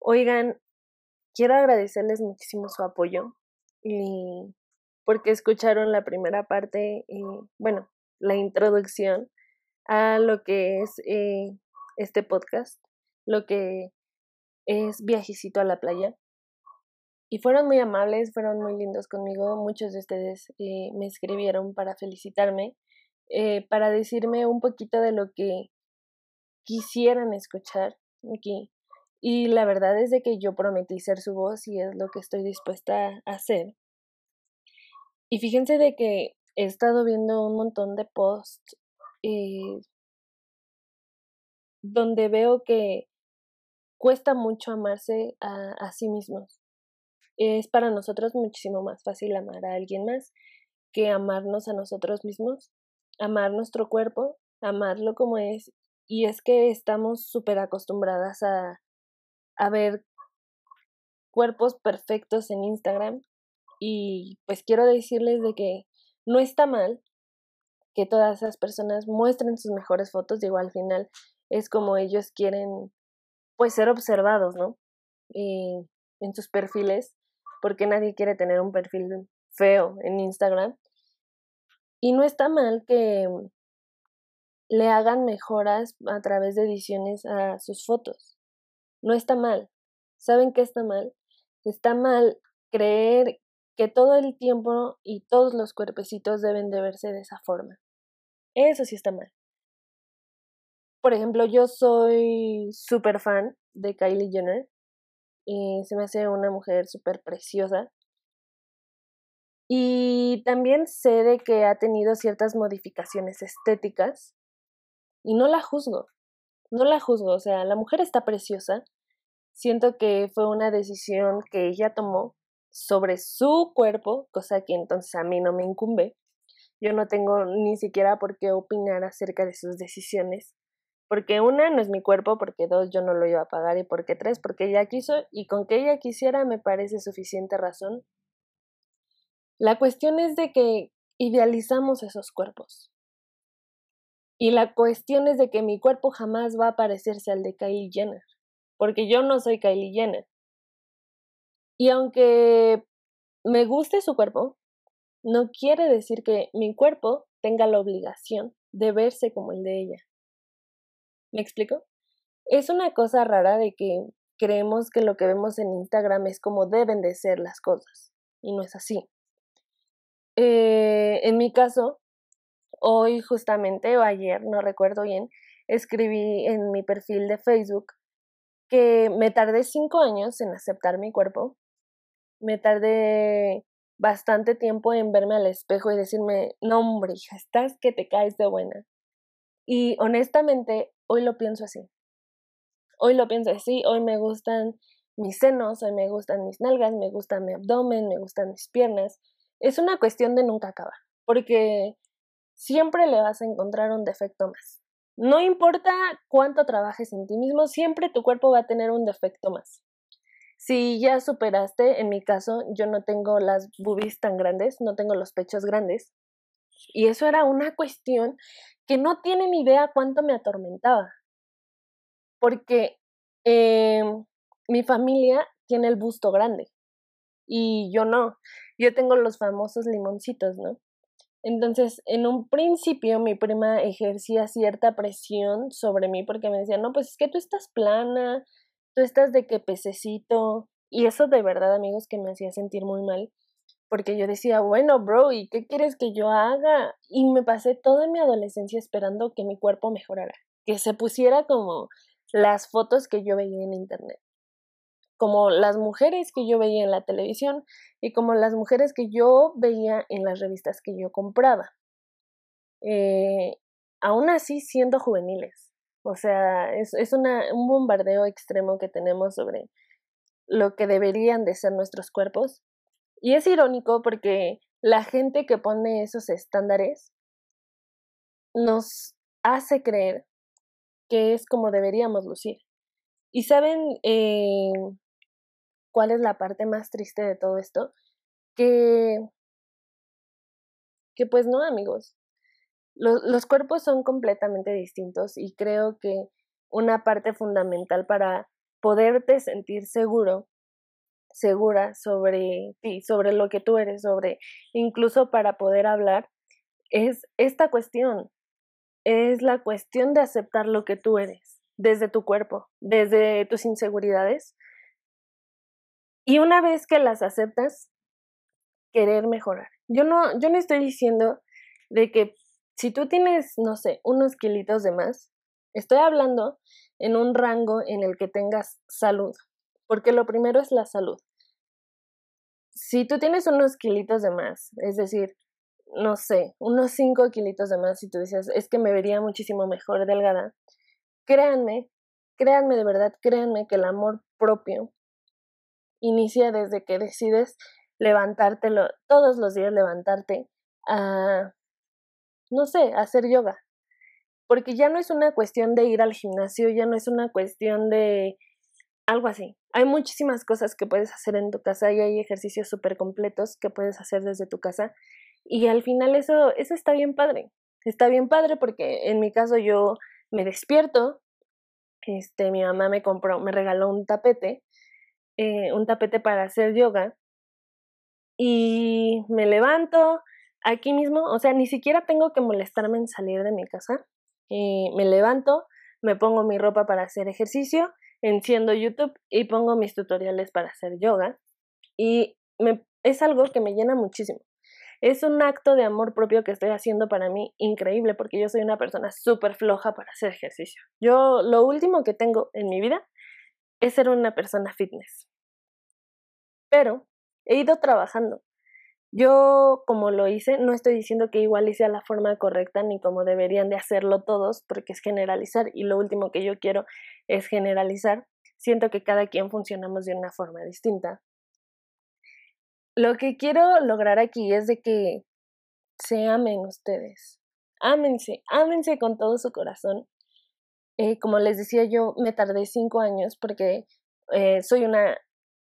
Oigan, quiero agradecerles muchísimo su apoyo y porque escucharon la primera parte, y, bueno, la introducción a lo que es eh, este podcast, lo que es viajecito a la playa. Y fueron muy amables, fueron muy lindos conmigo. Muchos de ustedes eh, me escribieron para felicitarme, eh, para decirme un poquito de lo que quisieran escuchar aquí. Y la verdad es de que yo prometí ser su voz y es lo que estoy dispuesta a hacer. Y fíjense de que he estado viendo un montón de posts eh, donde veo que cuesta mucho amarse a, a sí mismos. Es para nosotros muchísimo más fácil amar a alguien más que amarnos a nosotros mismos, amar nuestro cuerpo, amarlo como es. Y es que estamos súper acostumbradas a, a ver cuerpos perfectos en Instagram y pues quiero decirles de que no está mal que todas esas personas muestren sus mejores fotos, digo, al final es como ellos quieren pues ser observados, ¿no? En sus perfiles, porque nadie quiere tener un perfil feo en Instagram. Y no está mal que le hagan mejoras a través de ediciones a sus fotos. No está mal. ¿Saben qué está mal? Está mal creer que todo el tiempo y todos los cuerpecitos deben de verse de esa forma. Eso sí está mal. Por ejemplo, yo soy súper fan de Kylie Jenner. Y se me hace una mujer súper preciosa. Y también sé de que ha tenido ciertas modificaciones estéticas. Y no la juzgo. No la juzgo. O sea, la mujer está preciosa. Siento que fue una decisión que ella tomó sobre su cuerpo, cosa que entonces a mí no me incumbe. Yo no tengo ni siquiera por qué opinar acerca de sus decisiones. Porque una, no es mi cuerpo, porque dos, yo no lo iba a pagar y porque tres, porque ella quiso y con que ella quisiera me parece suficiente razón. La cuestión es de que idealizamos esos cuerpos. Y la cuestión es de que mi cuerpo jamás va a parecerse al de Kylie Jenner, porque yo no soy Kylie Jenner. Y aunque me guste su cuerpo, no quiere decir que mi cuerpo tenga la obligación de verse como el de ella. ¿Me explico? Es una cosa rara de que creemos que lo que vemos en Instagram es como deben de ser las cosas y no es así. Eh, en mi caso, hoy justamente o ayer, no recuerdo bien, escribí en mi perfil de Facebook que me tardé cinco años en aceptar mi cuerpo, me tardé bastante tiempo en verme al espejo y decirme, no hombre, hija, estás que te caes de buena. Y honestamente, hoy lo pienso así. Hoy lo pienso así, hoy me gustan mis senos, hoy me gustan mis nalgas, me gusta mi abdomen, me gustan mis piernas. Es una cuestión de nunca acabar, porque siempre le vas a encontrar un defecto más. No importa cuánto trabajes en ti mismo, siempre tu cuerpo va a tener un defecto más. Si ya superaste, en mi caso, yo no tengo las boobies tan grandes, no tengo los pechos grandes. Y eso era una cuestión que no tienen idea cuánto me atormentaba. Porque eh, mi familia tiene el busto grande y yo no. Yo tengo los famosos limoncitos, ¿no? Entonces, en un principio mi prima ejercía cierta presión sobre mí porque me decía, no, pues es que tú estás plana, tú estás de que pececito. Y eso de verdad, amigos, que me hacía sentir muy mal porque yo decía, bueno, bro, ¿y qué quieres que yo haga? Y me pasé toda mi adolescencia esperando que mi cuerpo mejorara, que se pusiera como las fotos que yo veía en internet, como las mujeres que yo veía en la televisión y como las mujeres que yo veía en las revistas que yo compraba. Eh, aún así siendo juveniles. O sea, es, un bombardeo extremo que tenemos sobre lo que deberían de ser nuestros cuerpos y es irónico porque la gente que pone esos estándares nos hace creer que es como deberíamos lucir. ¿Y saben eh, cuál es la parte más triste de todo esto? Que, que pues no, amigos. Los, los cuerpos son completamente distintos y creo que una parte fundamental para poderte sentir seguro, segura sobre ti, sobre lo que tú eres, sobre incluso para poder hablar, es esta cuestión, es la cuestión de aceptar lo que tú eres, desde tu cuerpo, desde tus inseguridades. Y una vez que las aceptas, querer mejorar. Yo no, yo no estoy diciendo de que si tú tienes, no sé, unos kilitos de más, estoy hablando en un rango en el que tengas salud, porque lo primero es la salud. Si tú tienes unos kilitos de más, es decir, no sé, unos 5 kilitos de más, si tú dices, es que me vería muchísimo mejor delgada, créanme, créanme de verdad, créanme que el amor propio inicia desde que decides levantártelo, todos los días levantarte a, no sé, hacer yoga. Porque ya no es una cuestión de ir al gimnasio, ya no es una cuestión de algo así. Hay muchísimas cosas que puedes hacer en tu casa y hay ejercicios súper completos que puedes hacer desde tu casa. Y al final eso, eso está bien padre. Está bien padre porque en mi caso yo me despierto, este, mi mamá me compró, me regaló un tapete, eh, un tapete para hacer yoga y me levanto aquí mismo, o sea, ni siquiera tengo que molestarme en salir de mi casa. Eh, me levanto, me pongo mi ropa para hacer ejercicio, enciendo YouTube y pongo mis tutoriales para hacer yoga. Y es algo que me llena muchísimo. Es un acto de amor propio que estoy haciendo para mí increíble porque yo soy una persona súper floja para hacer ejercicio. Yo lo último que tengo en mi vida es ser una persona fitness. Pero he ido trabajando. Yo, como lo hice, no estoy diciendo que igual hice la forma correcta ni como deberían de hacerlo todos, porque es generalizar y lo último que yo quiero es generalizar. Siento que cada quien funcionamos de una forma distinta. Lo que quiero lograr aquí es de que se amen ustedes. Ámense, ámense con todo su corazón. Eh, como les decía yo, me tardé cinco años porque eh, soy una,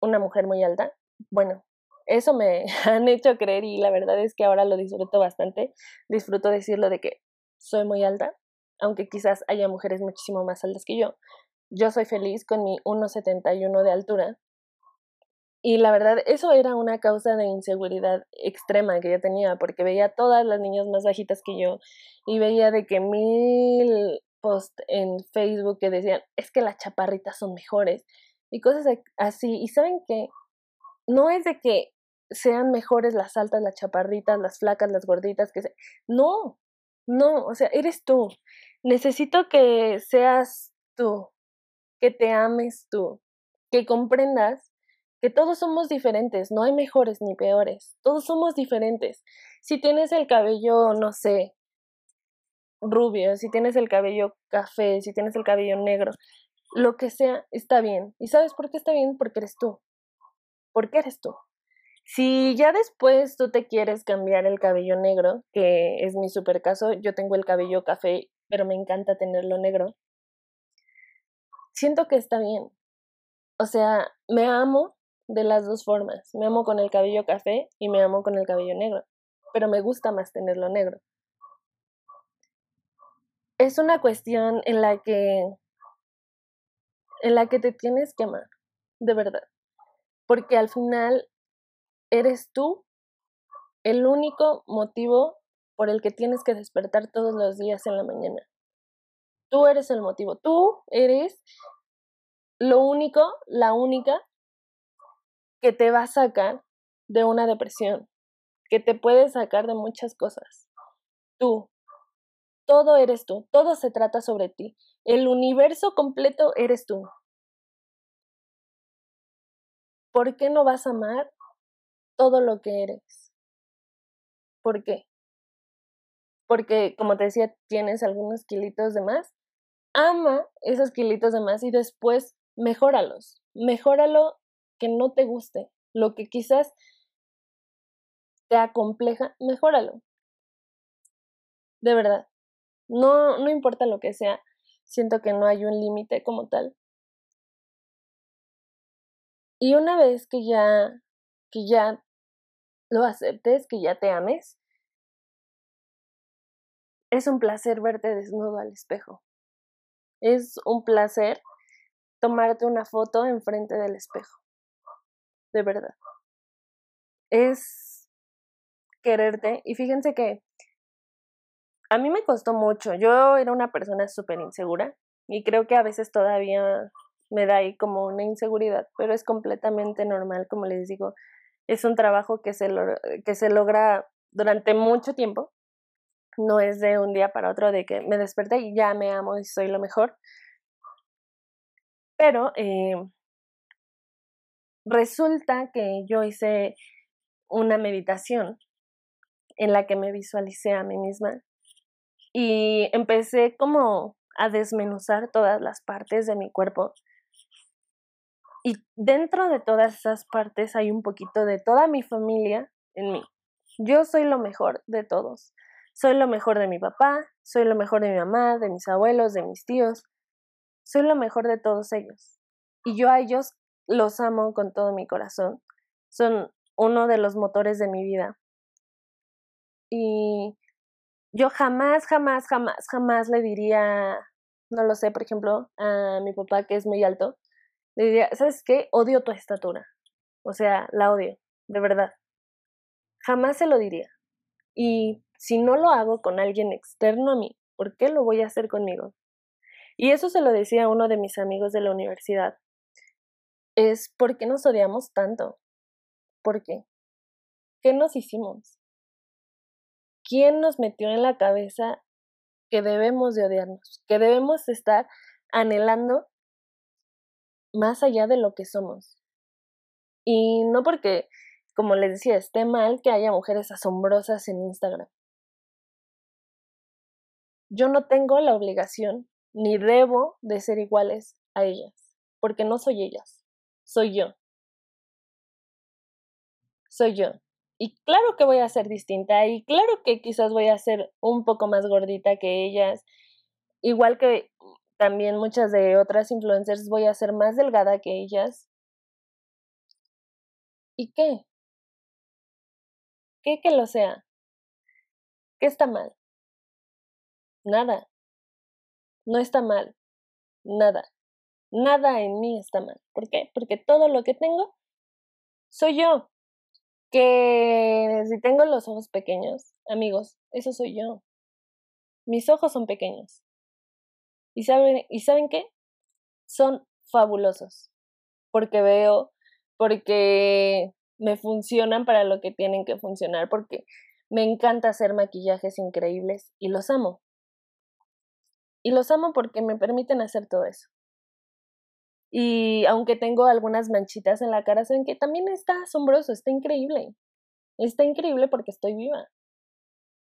una mujer muy alta. Bueno, eso me han hecho creer y la verdad es que ahora lo disfruto bastante. Disfruto decirlo de que soy muy alta, aunque quizás haya mujeres muchísimo más altas que yo. Yo soy feliz con mi 1,71 de altura. Y la verdad, eso era una causa de inseguridad extrema que yo tenía, porque veía a todas las niñas más bajitas que yo y veía de que mil posts en Facebook que decían, es que las chaparritas son mejores y cosas así. Y saben que no es de que sean mejores las altas, las chaparritas, las flacas, las gorditas, que se... No, no, o sea, eres tú. Necesito que seas tú, que te ames tú, que comprendas que todos somos diferentes, no hay mejores ni peores, todos somos diferentes. Si tienes el cabello, no sé, rubio, si tienes el cabello café, si tienes el cabello negro, lo que sea, está bien. ¿Y sabes por qué está bien? Porque eres tú. Porque eres tú. Si ya después tú te quieres cambiar el cabello negro, que es mi super caso, yo tengo el cabello café, pero me encanta tenerlo negro, siento que está bien. O sea, me amo de las dos formas. Me amo con el cabello café y me amo con el cabello negro, pero me gusta más tenerlo negro. Es una cuestión en la que en la que te tienes que amar, de verdad. Porque al final eres tú el único motivo por el que tienes que despertar todos los días en la mañana. Tú eres el motivo, tú eres lo único, la única que te va a sacar de una depresión, que te puede sacar de muchas cosas. Tú, todo eres tú, todo se trata sobre ti. El universo completo eres tú. ¿Por qué no vas a amar todo lo que eres. ¿Por qué? Porque, como te decía, tienes algunos kilitos de más. Ama esos kilitos de más y después mejóralos. Mejóralo que no te guste. Lo que quizás te acompleja, mejóralo. De verdad. No, no importa lo que sea. Siento que no hay un límite como tal. Y una vez que ya, que ya lo aceptes, que ya te ames. Es un placer verte desnudo al espejo. Es un placer tomarte una foto enfrente del espejo. De verdad. Es quererte. Y fíjense que a mí me costó mucho. Yo era una persona súper insegura y creo que a veces todavía me da ahí como una inseguridad, pero es completamente normal, como les digo. Es un trabajo que se, que se logra durante mucho tiempo. No es de un día para otro de que me desperté y ya me amo y soy lo mejor. Pero eh, resulta que yo hice una meditación en la que me visualicé a mí misma y empecé como a desmenuzar todas las partes de mi cuerpo. Y dentro de todas esas partes hay un poquito de toda mi familia en mí. Yo soy lo mejor de todos. Soy lo mejor de mi papá, soy lo mejor de mi mamá, de mis abuelos, de mis tíos, soy lo mejor de todos ellos. Y yo a ellos los amo con todo mi corazón. Son uno de los motores de mi vida. Y yo jamás, jamás, jamás, jamás le diría, no lo sé, por ejemplo, a mi papá que es muy alto, le diría, ¿sabes qué? Odio tu estatura. O sea, la odio, de verdad. Jamás se lo diría. Y si no lo hago con alguien externo a mí, ¿por qué lo voy a hacer conmigo? Y eso se lo decía uno de mis amigos de la universidad. Es ¿por qué nos odiamos tanto? ¿Por qué? ¿Qué nos hicimos? ¿Quién nos metió en la cabeza que debemos de odiarnos? Que debemos estar anhelando más allá de lo que somos. Y no porque, como les decía, esté mal que haya mujeres asombrosas en Instagram. Yo no tengo la obligación ni debo de ser iguales a ellas, porque no soy ellas, soy yo. Soy yo. Y claro que voy a ser distinta y claro que quizás voy a ser un poco más gordita que ellas, igual que también muchas de otras influencers voy a ser más delgada que ellas. ¿Y qué? ¿Qué que lo sea? ¿Qué está mal? Nada no está mal. Nada. Nada en mí está mal. ¿Por qué? Porque todo lo que tengo soy yo. Que si tengo los ojos pequeños, amigos, eso soy yo. Mis ojos son pequeños. ¿Y saben, ¿y saben qué? Son fabulosos. Porque veo, porque me funcionan para lo que tienen que funcionar, porque me encanta hacer maquillajes increíbles y los amo. Y los amo porque me permiten hacer todo eso. Y aunque tengo algunas manchitas en la cara, saben que también está asombroso, está increíble. Está increíble porque estoy viva.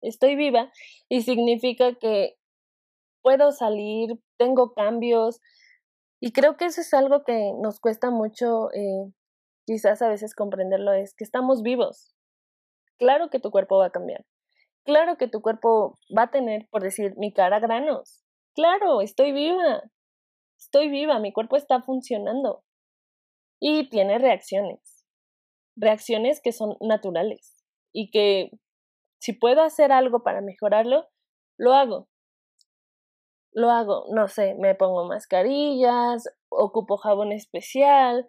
Estoy viva y significa que puedo salir, tengo cambios. Y creo que eso es algo que nos cuesta mucho, eh, quizás a veces comprenderlo, es que estamos vivos. Claro que tu cuerpo va a cambiar. Claro que tu cuerpo va a tener, por decir, mi cara granos. Claro, estoy viva. Estoy viva, mi cuerpo está funcionando. Y tiene reacciones. Reacciones que son naturales. Y que si puedo hacer algo para mejorarlo, lo hago. Lo hago, no sé, me pongo mascarillas, ocupo jabón especial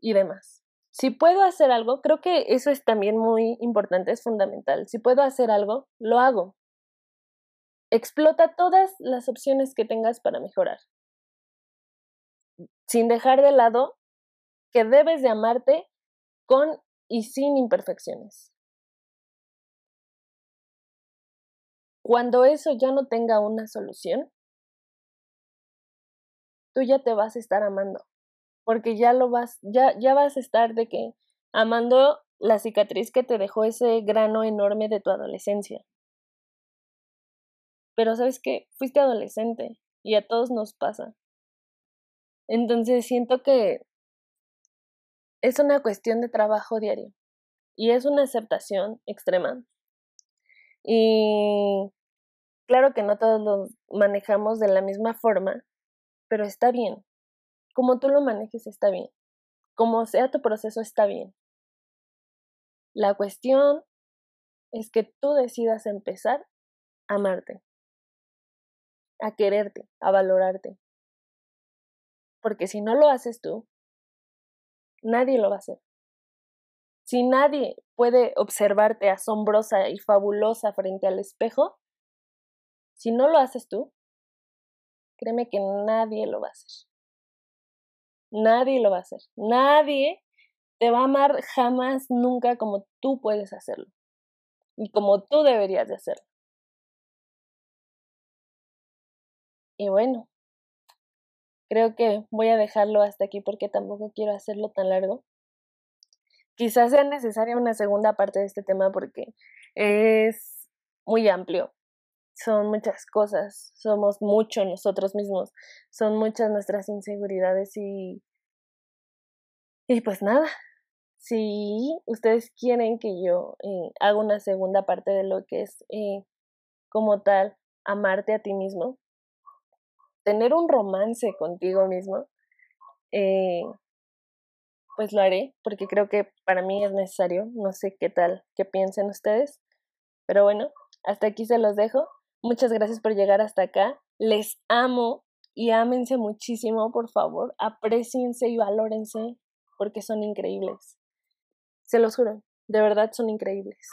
y demás. Si puedo hacer algo, creo que eso es también muy importante, es fundamental. Si puedo hacer algo, lo hago. Explota todas las opciones que tengas para mejorar, sin dejar de lado que debes de amarte con y sin imperfecciones. Cuando eso ya no tenga una solución, tú ya te vas a estar amando, porque ya lo vas, ya, ya vas a estar de que amando la cicatriz que te dejó ese grano enorme de tu adolescencia. Pero sabes que fuiste adolescente y a todos nos pasa. Entonces siento que es una cuestión de trabajo diario y es una aceptación extrema. Y claro que no todos lo manejamos de la misma forma, pero está bien. Como tú lo manejes está bien. Como sea tu proceso está bien. La cuestión es que tú decidas empezar a amarte a quererte, a valorarte. Porque si no lo haces tú, nadie lo va a hacer. Si nadie puede observarte asombrosa y fabulosa frente al espejo, si no lo haces tú, créeme que nadie lo va a hacer. Nadie lo va a hacer. Nadie te va a amar jamás, nunca como tú puedes hacerlo. Y como tú deberías de hacerlo. Y bueno, creo que voy a dejarlo hasta aquí porque tampoco quiero hacerlo tan largo. Quizás sea necesaria una segunda parte de este tema porque es muy amplio. Son muchas cosas, somos mucho nosotros mismos, son muchas nuestras inseguridades y... Y pues nada, si ustedes quieren que yo eh, haga una segunda parte de lo que es eh, como tal amarte a ti mismo, tener un romance contigo mismo, eh, pues lo haré, porque creo que para mí es necesario. No sé qué tal, qué piensen ustedes. Pero bueno, hasta aquí se los dejo. Muchas gracias por llegar hasta acá. Les amo y ámense muchísimo, por favor. Apreciense y valórense porque son increíbles. Se los juro, de verdad son increíbles.